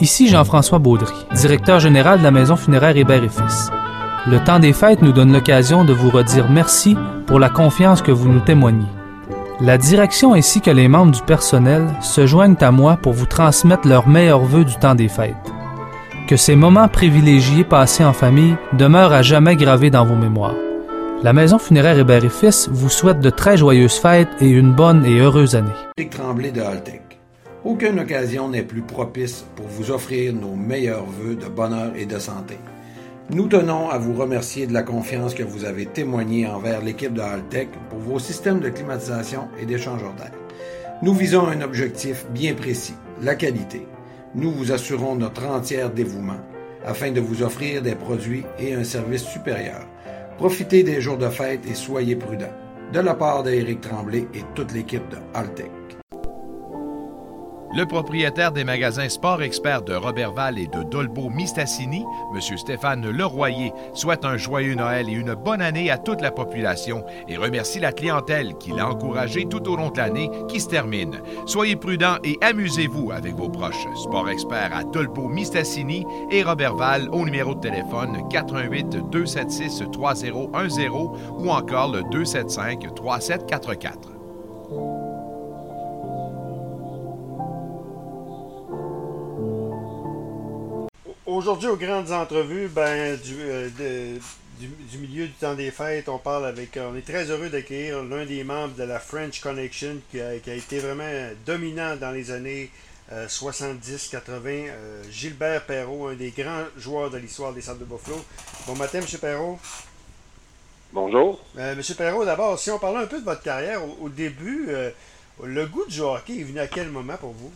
Ici Jean-François Baudry, directeur général de la Maison funéraire Hébert et Fils. Le temps des fêtes nous donne l'occasion de vous redire merci pour la confiance que vous nous témoignez. La direction ainsi que les membres du personnel se joignent à moi pour vous transmettre leurs meilleurs vœux du temps des fêtes. Que ces moments privilégiés passés en famille demeurent à jamais gravés dans vos mémoires. La Maison funéraire Hébert et Fils vous souhaite de très joyeuses fêtes et une bonne et heureuse année. Aucune occasion n'est plus propice pour vous offrir nos meilleurs vœux de bonheur et de santé. Nous tenons à vous remercier de la confiance que vous avez témoignée envers l'équipe de Haltech pour vos systèmes de climatisation et d'échangeur d'air. Nous visons un objectif bien précis, la qualité. Nous vous assurons notre entier dévouement afin de vous offrir des produits et un service supérieur. Profitez des jours de fête et soyez prudents. De la part d'Éric Tremblay et toute l'équipe de Haltech. Le propriétaire des magasins Sport Expert de Robertval et de Dolbeau Mistassini, M. Stéphane Leroyer, souhaite un joyeux Noël et une bonne année à toute la population et remercie la clientèle qui l'a encouragé tout au long de l'année qui se termine. Soyez prudents et amusez-vous avec vos proches. Sport Expert à Dolbeau Mistassini et Robertval au numéro de téléphone 88 276 3010 ou encore le 275 3744. Aujourd'hui, aux grandes entrevues, ben, du, euh, de- du, du milieu du temps des fêtes, on parle avec. On est très heureux d'accueillir l'un des membres de la French Connection qui a, qui a été vraiment dominant dans les années 70-80. euh, Gilbert Perrault, un des grands joueurs de l'histoire des Sables de Buffalo. Bon matin, M. Perrault. Bonjour. Euh, Monsieur Perrault, d'abord, si on parlait un peu de votre carrière, au, au début, euh, le goût du hockey est venu à quel moment pour vous?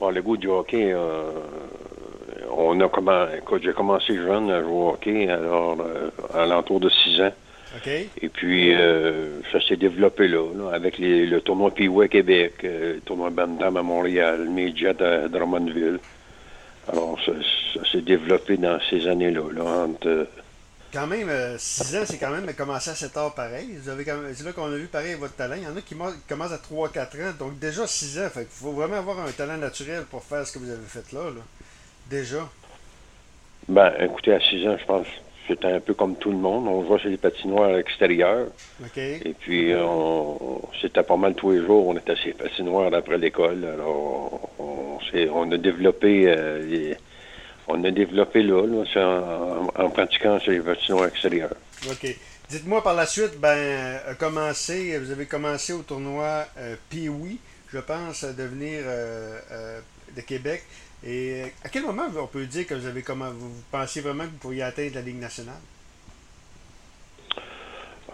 Bon, le goût du hockey, euh, on a comment, écoute, j'ai commencé jeune à jouer au hockey, alors euh, à l'entour de 6 ans. Et puis, euh, ça s'est développé là, là, avec les, le tournoi Piway Québec, le tournoi Bandam à Montréal, Midget à Drummondville. Alors, ça, ça s'est développé dans ces années-là, là, entre, Quand même, 6 ans, c'est quand même commencé assez tard pareil. Vous avez c'est là qu'on a vu pareil votre talent. Il y en a qui, commencent à 3-4 ans. Donc déjà 6 ans, fait qu'il faut vraiment avoir un talent naturel pour faire ce que vous avez fait là. là. Déjà. ben, écoutez, à 6 ans, je pense, c'était un peu comme tout le monde. On jouait sur les patinoires à l'extérieur. OK? Et puis, on, c'était pas mal tous les jours. On était assez patinoires après l'école. Alors, on, on a développé, euh, les- on a développé là, là, c'est en, en- pratiquant sur les patinoires extérieurs. OK. Dites-moi par la suite, ben, a commencé, vous avez commencé au tournoi euh, Pee-Wee, je pense, à devenir euh, euh, de Québec. Et à quel moment on peut dire que vous avez comment vous pensiez vraiment que vous pourriez atteindre la Ligue nationale?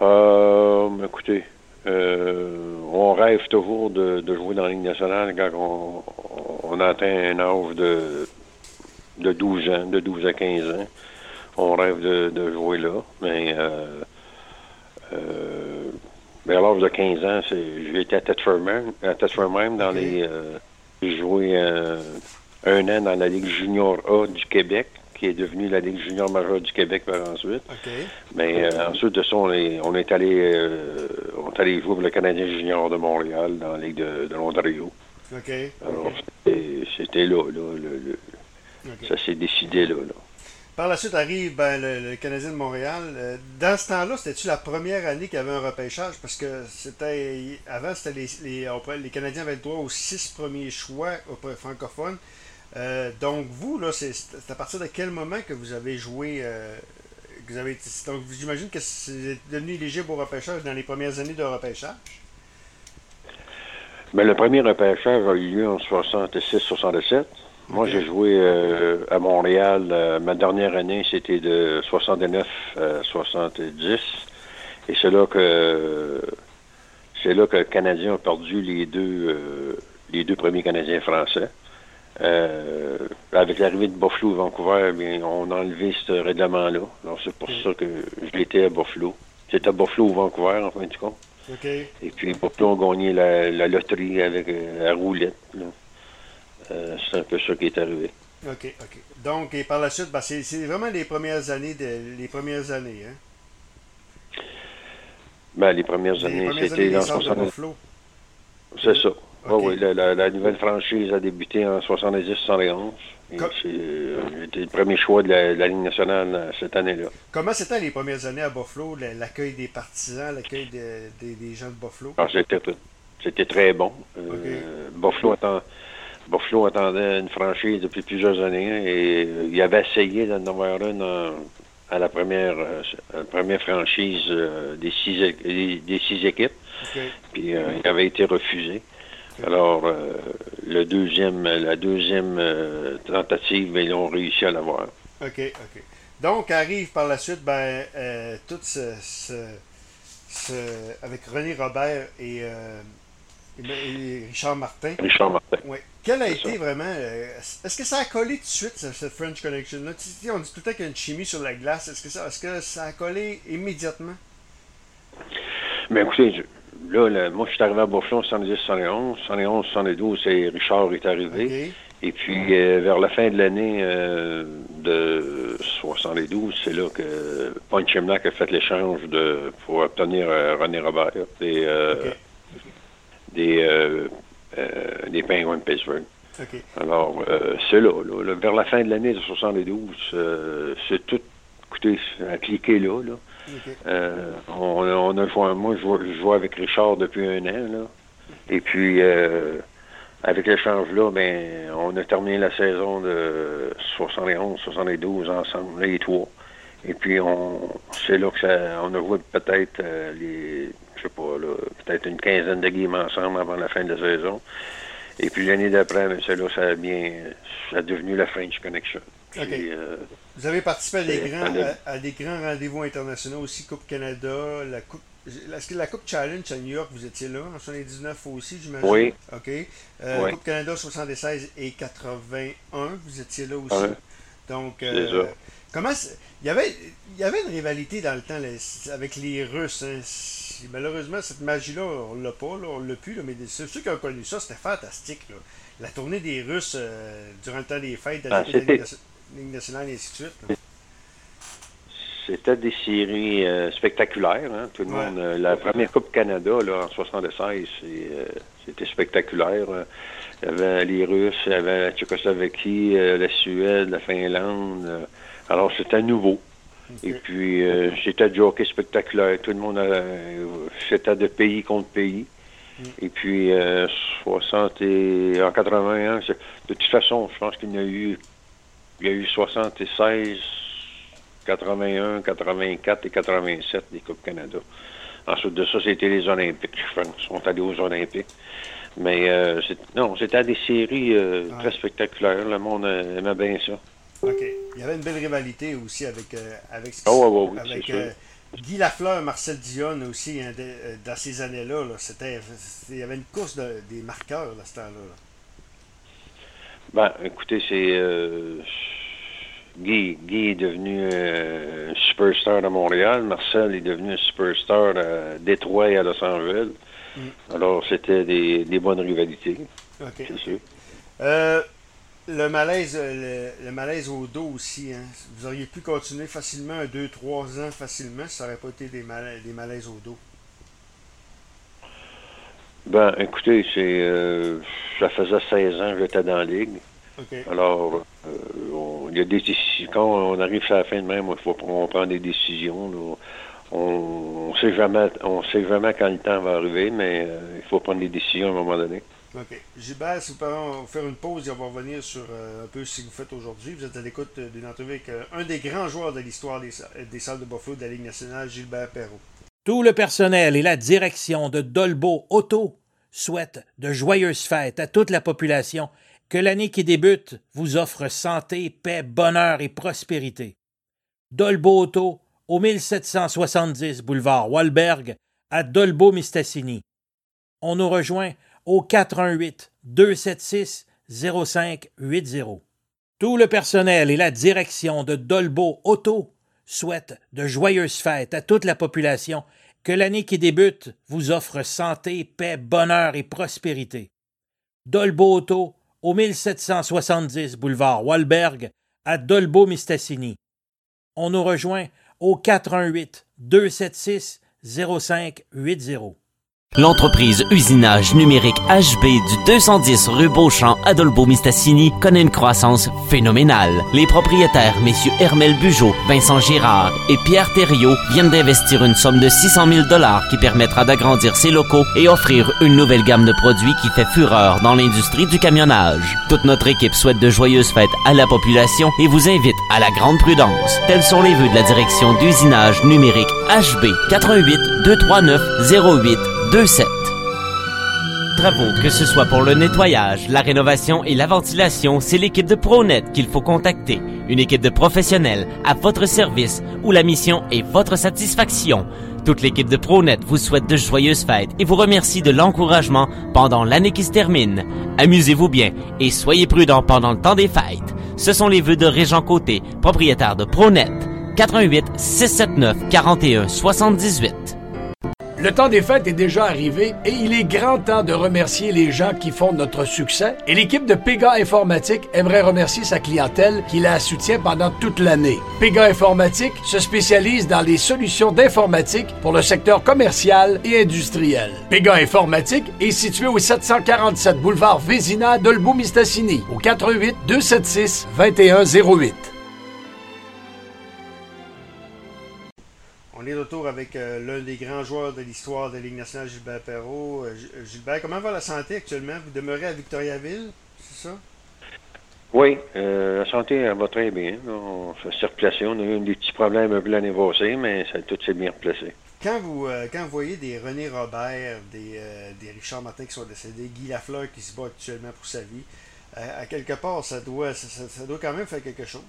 Euh, écoutez, euh, on rêve toujours de, de jouer dans la Ligue nationale quand on, on atteint un âge de, de 12 ans, de 12 à 15 ans. On rêve de, de jouer là, mais euh, euh, vers l'âge de 15 ans, j'ai été à Tetford même, à Tetford même dans les... euh, j'ai joué euh, un an dans la Ligue junior A du Québec, qui est devenue la Ligue junior majeure du Québec par ensuite. Mais ensuite de ça, on est, on est allé on est allé jouer pour le Canadien junior de Montréal dans la Ligue de, de l'Ontario. Alors, c'était- c'était là, là, le- le- Ça s'est décidé là, là. Par la suite arrive ben, le, le Canadien de Montréal. Euh, Dans ce temps-là, c'était-tu la première année qu'il y avait un repêchage? Parce que c'était avant, c'était les, les, les Canadiens avaient le droit aux six premiers choix auprès- francophones. Euh, donc vous, là, c'est à partir de quel moment que vous avez joué euh, que vous avez été- Donc j'imagine que c'est devenu éligible au repêchage dans les premières années de repêchage? Mais le premier repêchage a eu lieu en 66-67. Moi, j'ai joué euh, à Montréal. euh, ma dernière année, c'était de 69 à 70. Et c'est là que c'est là que le Canadien a perdu les deux euh, les deux premiers Canadiens français. Euh, avec l'arrivée de Buffalo Vancouver, bien, on a enlevé ce règlement-là. Alors c'est pour ça que je l'étais à Buffalo. C'était à Buffalo ou Vancouver, en fin de compte. OK. Et puis Buffalo a gagné la, la loterie avec euh, la roulette. là. Euh, c'est un peu ça qui est arrivé. OK, OK. Donc, et par la suite, ben, c'est c'est vraiment les premières années de, les premières années, hein? Ben, les premières années, c'était dans Sables de 60. Buffalo. C'est ça. oui, la, nouvelle franchise a débuté en 70-71. J'ai été le premier choix de la, Ligue nationale euh, cette année-là. Comment c'était les premières années à Buffalo, l'accueil des partisans, l'accueil des gens de Buffalo? Ah, c'était très bon. Euh, Buffalo, attendait une franchise depuis plusieurs années et euh, il avait essayé d'en avoir une à la première, première franchise des, six, des, six équipes. Puis il avait été refusé. Alors, euh, le deuxième, la deuxième euh, tentative, ils ont réussi à l'avoir. OK, OK. Donc, arrive par la suite, ben, euh, tout ce, ce, avec René Robert et, Richard Martin. Richard Martin. Oui. Quel a été vraiment. Est-ce que ça a collé tout de suite, cette French Connection-là? On dit tout le temps qu'il y a une chimie sur la glace. Est-ce que, ça, est-ce que ça a collé immédiatement? Mais ben, écoutez, là, moi, je suis arrivé à Buffalo en 70, 71. 71, 72, c'est Richard est arrivé. Et puis, euh, vers la fin de l'année euh, de 72, c'est là que Point Chimnack a fait l'échange pour obtenir euh, René Robert des, des, des Penguins de Pittsburgh. Alors, c'est là, là, Vers la fin de l'année de 72, c'est tout, écoutez, à cliquer là, là. Euh, on, a joué, moi, je joue, avec Richard depuis un an. Là. Et puis, euh, avec l'échange là, ben, on a terminé la saison de 71, 72 ensemble, les trois. Et puis, on, c'est là que ça, on a joué peut-être euh, les, je sais pas, là, peut-être une quinzaine de games ensemble avant la fin de la saison. Et puis l'année d'après, ben, c'est là ça a bien, ça a devenu la French Connection. Euh, Vous avez participé à des, grands, à, des grands rendez-vous internationaux aussi, Coupe Canada, la Coupe. Est-ce que la Coupe Challenge à New York, vous étiez là en 79 aussi, j'imagine? Oui. OK. Euh, Coupe Canada 76 et 81, vous étiez là aussi. Donc, euh, comment il y avait il y avait une rivalité dans le temps avec les Russes. Hein. Malheureusement, cette magie-là, on l'a pas, là, on l'a plus, là, mais ceux qui ont connu ça, c'était fantastique. Là. La tournée des Russes durant le temps des fêtes, ah, Ligue nationale et ainsi de suite. C'était des séries euh, spectaculaires. Hein. Tout le monde. Euh, la première Coupe Canada là, en 76, euh, c'était spectaculaire. Il y avait les Russes, il y avait la Tchécoslovaquie, la Suède, la Finlande. alors c'était nouveau. Et puis c'était du hockey spectaculaire. Tout le monde c'était de pays contre pays. Mm. Et puis 60 et en 81, de toute façon, je pense qu'il y a eu il y a eu 76, 81, 84 et 87 des Coupes Canada. Ensuite de ça, c'était les Olympiques. Ils sont allés aux Olympiques. Mais euh, non, c'était des séries euh, très spectaculaires. Le monde aimait bien ça. OK. Il y avait une belle rivalité aussi avec, euh, avec, oh, avec Guy Lafleur, Marcel Dion aussi, hein, dans ces années-là. c'était, il y avait une course des marqueurs à ce temps-là. là ben, écoutez, c'est. Euh, Guy, Guy est devenu euh, un superstar à Montréal. Marcel est devenu un superstar à Détroit et à Los Angeles. Mm. Alors, c'était des, des, bonnes rivalités. C'est sûr. Euh, le malaise, le, malaise au dos aussi, hein. vous auriez pu continuer facilement un 2-3 ans facilement si ça n'aurait pas été des, des malaises au dos. Ben, écoutez, c'est, euh, ça faisait 16 ans que j'étais dans la ligue. Alors, euh, il y a des. Quand on arrive à la fin de même, il faut qu'on prend des décisions. On ne sait jamais, on sait jamais quand le temps va arriver, mais euh, il faut prendre des décisions à un moment donné. OK. Gilbert, si vous pouvez faire une pause et on va revenir sur un peu ce que vous faites aujourd'hui. Vous êtes à l'écoute d'une entrevue avec un des grands joueurs de l'histoire des, des salles de Buffalo de la Ligue nationale, Gilbert Perrault. Tout le personnel et la direction de Dolbo Auto souhaitent de joyeuses fêtes à toute la population, que l'année qui débute vous offre santé, paix, bonheur et prospérité. Dolbo Auto, au 1770 boulevard Walberg, à Dolbo-Mistassini. On nous rejoint au 418 276 0580. Tout le personnel et la direction de Dolbo Auto souhaitent de joyeuses fêtes à toute la population que l'année qui débute vous offre santé, paix, bonheur et prospérité. Dolbo Auto, au 1770 boulevard Walberg, à Dolbo-Mistassini. On nous rejoint au 418 276 0580. L'entreprise Usinage Numérique HB du 210 rue Beauchamp à Dolbeau-Mistassini connaît une croissance phénoménale. Les propriétaires, messieurs Hermel Bugeaud, Vincent Girard et Pierre Thériault, viennent d'investir une somme de 600 000 dollars qui permettra d'agrandir ses locaux et offrir une nouvelle gamme de produits qui fait fureur dans l'industrie du camionnage. Toute notre équipe souhaite de joyeuses fêtes à la population et vous invite à la grande prudence. Tels sont les vœux de la direction d'Usinage Numérique HB 88 239 08 27. Travaux, que ce soit pour le nettoyage, la rénovation et la ventilation, c'est l'équipe de ProNet qu'il faut contacter. Une équipe de professionnels à votre service où la mission est votre satisfaction. Toute l'équipe de ProNet vous souhaite de joyeuses fêtes et vous remercie de l'encouragement pendant l'année qui se termine. Amusez-vous bien et soyez prudents pendant le temps des fêtes. Ce sont les vœux de Régent Côté, propriétaire de ProNet. 88 679 41 78. Le temps des fêtes est déjà arrivé et il est grand temps de remercier les gens qui font notre succès. Et l'équipe de Pega Informatique aimerait remercier sa clientèle qui la soutient pendant toute l'année. Pega Informatique se spécialise dans les solutions d'informatique pour le secteur commercial et industriel. Pega Informatique est situé au 747 boulevard Vézina d'Olbeau-Mistassini au 88 276 2108. Est de retour avec euh, l'un des grands joueurs de l'histoire de la Ligue nationale, Gilbert Perrault. Euh, G- Gilbert, comment va la santé actuellement? Vous demeurez à Victoriaville, c'est ça? Oui, euh, la santé elle va très bien. On s'est replacé. On a eu des petits problèmes un peu l'année passée, mais ça, tout s'est bien replacé. Quand vous, euh, quand vous voyez des René Robert, des, euh, des Richard Martin qui sont décédés, Guy Lafleur qui se bat actuellement pour sa vie, euh, à quelque part, ça doit, ça doit quand même faire quelque chose.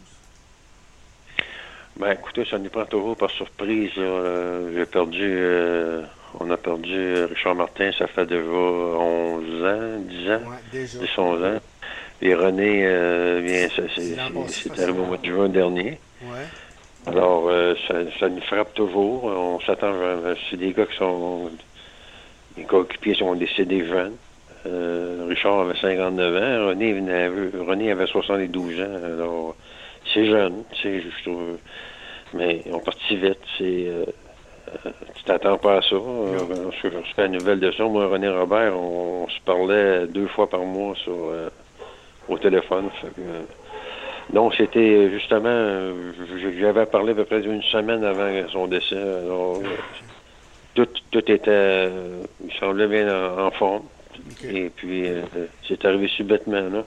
Ben écoutez, ça nous prend toujours par surprise. Euh, J'ai perdu euh, on a perdu euh, Richard Martin, ça fait déjà 11 ans, 10 ans, Ouais, déjà. 10, 11 ans. Et René, euh, bien, c'est arrivé au mois de juin dernier. Ouais. Alors, euh, ça, ça nous frappe toujours. On s'attend, à- c'est des gars qui sont, les coéquipiers sont décédés jeunes. Richard avait 59 ans, René, René avait 72 ans. Alors, c'est jeune, c'est, je trouve. Mais ils ont parti vite. C'est, euh, euh, tu t'attends pas à ça. Euh, je, je fais la nouvelle de ça. Moi, René Robert, on, on se parlait deux fois par mois sur, euh, au téléphone. Fait que, euh, donc, c'était justement, j'avais parlé à peu près une semaine avant son décès. Alors, tout, tout était, il semblait bien en, en forme. Et puis, c'est arrivé subitement, là.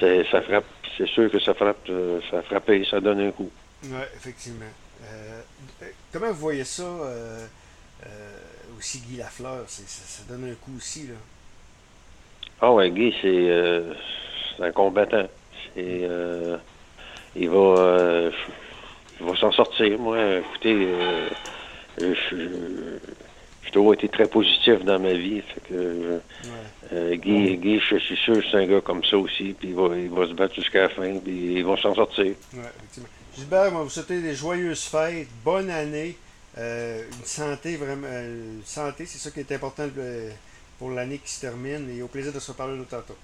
C'est, ça frappe, c'est sûr que ça frappe, euh, ça a frappé, ça donne un coup. Ouais, effectivement. Euh, euh, comment vous voyez ça euh, euh, aussi, Guy Lafleur? C'est- Ça, ça donne un coup aussi, là. Ah ouais, Guy, c'est, c'est un combattant. C'est, il va, il va s'en sortir. Moi, écoutez, euh, je, toujours été très positif dans ma vie. Fait que, euh, Ouais. euh, Guy, Guy, je suis sûr que c'est un gars comme ça aussi. Puis il va, il va se battre jusqu'à la fin. Puis ils vont s'en sortir. Ouais, effectivement. Gilbert, moi, vous souhaitez des joyeuses fêtes, bonne année, euh, une santé vraiment. une santé, c'est ça qui est important pour l'année qui se termine et au plaisir de se reparler de tantôt.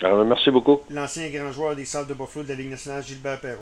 Alors, merci beaucoup. L'ancien grand joueur des salles de Buffalo de la Ligue nationale, Gilbert Perrault.